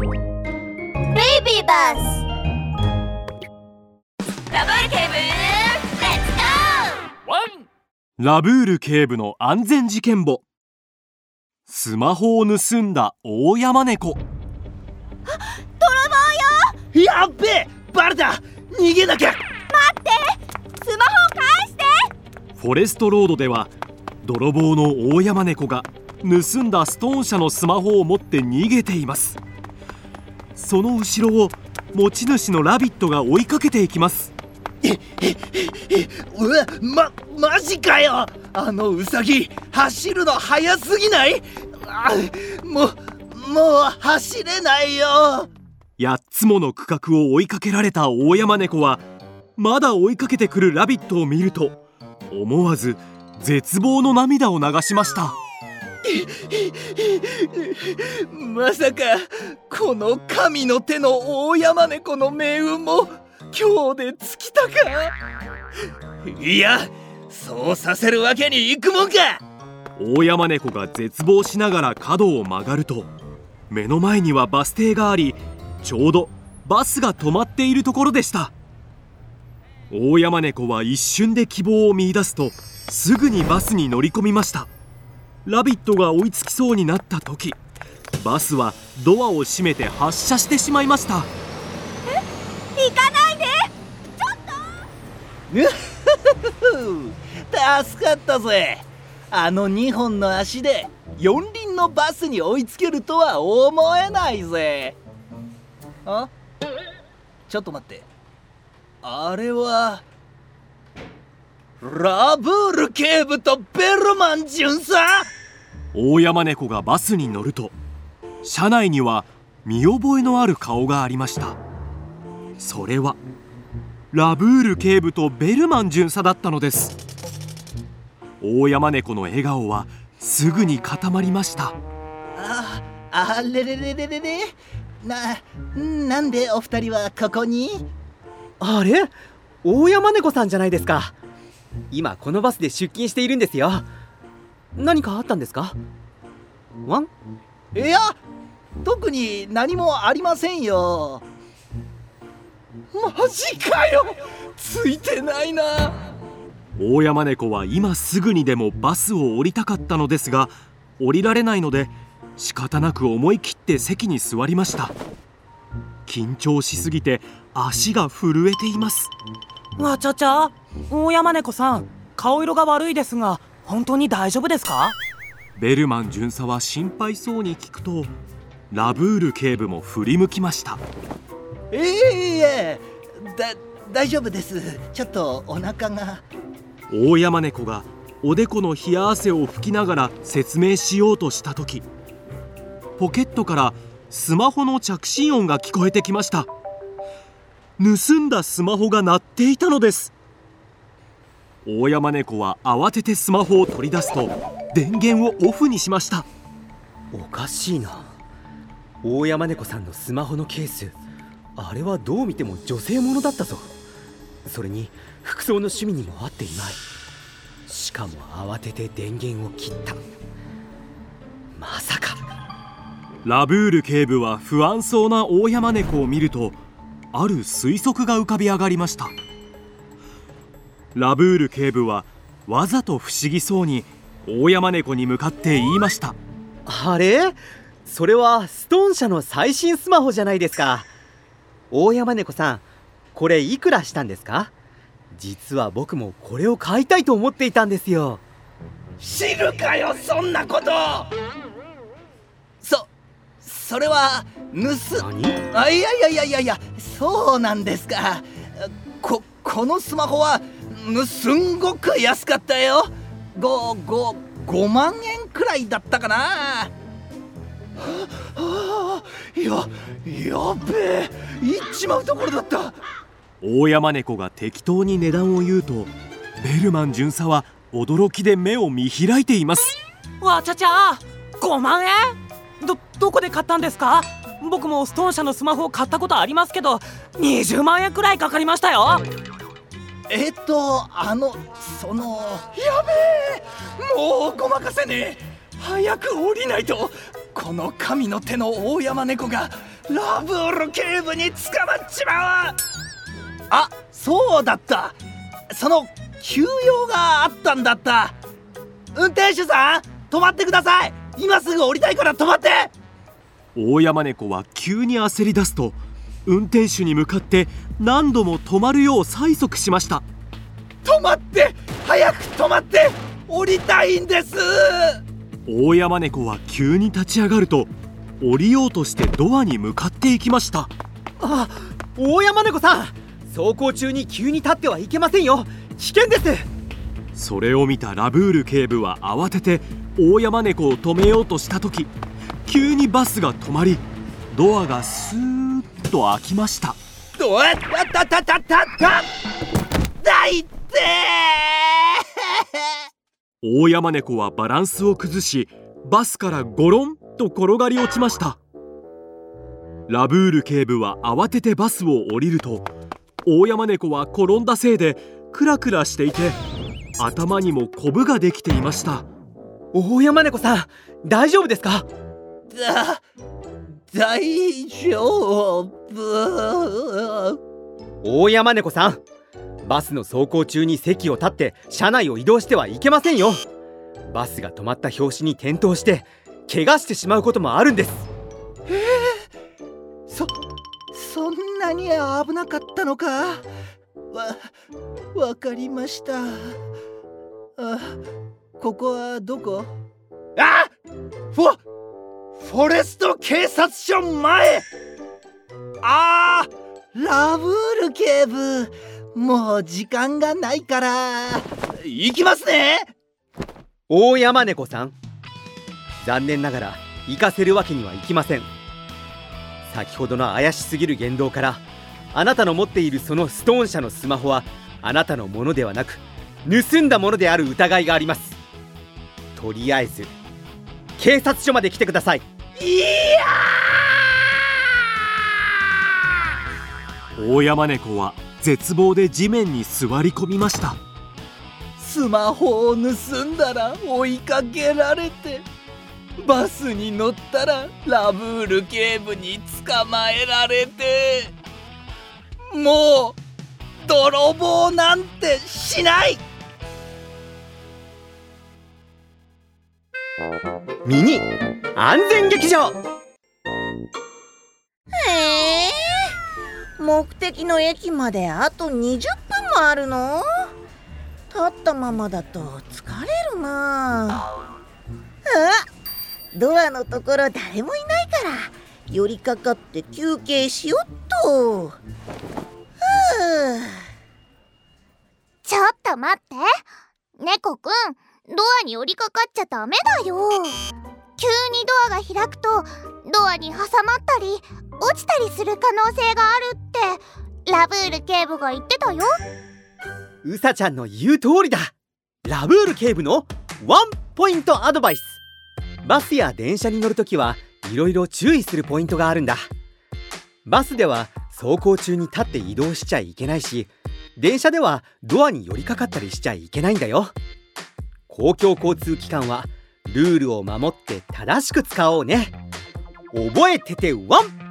ビーバスラブール警部レッツゴーラブール警部の安全事件簿。スマホを盗んだ大山猫。泥棒よ。やっべえ。バレた。逃げなきゃ。待って。スマホを返して。フォレストロードでは泥棒の大山猫が盗んだストーン車のスマホを持って逃げていますその後ろを持ち主のラビットが追いかけていきます。うわまマジかよ。あのウサギ走るの速すぎない？もうもう走れないよ。8つもの区画を追いかけられた大山猫はまだ追いかけてくるラビットを見ると思わず絶望の涙を流しましたまさかこの神の手の大山猫の命運も今日で尽きたか？いやそうさせるわけにいくもんか！大山猫が絶望しながら角を曲がると目の前にはバス停がありちょうどバスが止まっているところでした。大山猫は一瞬で希望を見いだすとすぐにバスに乗り込みましたラビットが追いつきそうになった時バスはドアを閉めて発車してしまいました。え？行かないで！ちょっと！助かったぜ。あの2本の足で四輪のバスに追いつけるとは思えないぜ。あ？ちょっと待って。あれはラブール警部とベルマン巡査？大山猫がバスに乗ると車内には見覚えのある顔がありました。それはラブール警部とベルマン巡査だったのです。大山猫の笑顔はすぐに固まりました。ああれれれれれれ？ななんでお二人はここに？あれ？大山猫さんじゃないですか。今このバスで出勤しているんですよ何かあったんですか？ワン？いや特に何もありませんよ。マジかよ。ついてないな。大山猫は今すぐにでもバスを降りたかったのですが降りられないので仕方なく思い切って席に座りました。緊張しすぎて足が震えています。わちゃちゃ大山猫さん顔色が悪いですが本当に大丈夫ですか？ベルマン巡査は心配そうに聞くとラブール警部も振り向きました。えええだ大丈夫です。ちょっとお腹が。大山猫がおでこの冷や汗を拭きながら説明しようとした時ポケットからスマホの着信音が聞こえてきました。盗んだスマホが鳴っていたのです大山猫は慌ててスマホを取り出すと電源をオフにしました。おかしいな。大山猫さんのスマホのケースあれはどう見ても女性ものだったぞ。それに服装の趣味にも合っていない。しかも慌てて電源を切った。まさか。ラブール警部は不安そうな大山猫を見るとある推測が浮かび上がりましたラブール警部はわざと不思議そうに大山猫に向かって言いました。あれ？それはストーン社の最新スマホじゃないですか。大山猫さんこれいくらしたんですか？実は僕もこれを買いたいと思っていたんですよ。知るかよそんなこと！そそれは盗何？あいやいやいやいやいやそうなんですか。ここのスマホはすんごく安かったよ。5 5 5万円くらいだったかな。はあいややべえ。行っちまうところだった。大山猫が適当に値段を言うとベルマン巡査は驚きで目を見開いています。わちゃちゃ5万円どどこで買ったんですか？僕もストーン社のスマホを買ったことありますけど20万円くらいかかりましたよえっとあのそのやべえもうごまかせねえ。早く降りないと。この神の手の大山猫がラブール警部に捕まっちまう。あそうだった。その休養があったんだった。運転手さん止まってください。今すぐ降りたいから止まって。大山猫は急に焦り出すと運転手に向かって何度も止まるよう催促しました。止まって早く止まって降りたいんです。大山猫は急に立ち上がると降りようとしてドアに向かっていきました。あ大山猫さん走行中に急に立ってはいけませんよ。危険です。それを見たラブール警部は慌てて大山猫を止めようとした時急にバスが止まりドアがスーッと開きました。どうったたたたたただいって大山猫はバランスを崩しバスからゴロンと転がり落ちましたラブール警部は慌ててバスを降りると大山猫は転んだせいでクラクラしていて頭にもコブができていました大山猫さん大丈夫ですか大丈夫。大山猫さん。バスの走行中に席を立って車内を移動してはいけませんよ。バスが止まった拍子に転倒して怪我してしまうこともあるんです。そそんなに危なかったのか？わわかりました。あここはどこ？あフォフォレスト警察署前。あーラブール警部。もう時間がないから。行きますね。大山猫さん。残念ながら行かせるわけにはいきません。先ほどの怪しすぎる言動からあなたの持っているそのストーン社のスマホはあなたのものではなく盗んだものである疑いがあります。とりあえず警察署まで来てください。いや大山猫は絶望で地面に座り込みました。スマホを盗んだら追いかけられてバスに乗ったらラブール警部に捕まえられてもう泥棒なんてしない！ミニ安全劇場。へえ。目的の駅まであと20分もあるの？立ったままだと疲れるな。あドアのところ誰もいないから寄りかかって休憩しよっと。ふう。ちょっと待って。猫くんドアに寄りかかっちゃダメだよ。急にドアが開くとドアに挟まったり落ちたりする可能性があるってラブール警部が言ってたよ。うさちゃんの言う通りだ。ラブール警部のワンポイントアドバイス。バスや電車に乗るときはいろいろ注意するポイントがあるんだ。バスでは走行中に立って移動しちゃいけないし電車ではドアに寄りかかったりしちゃいけないんだよ。公共交通機関はルールを守って正しく使おうね。覚えててワン！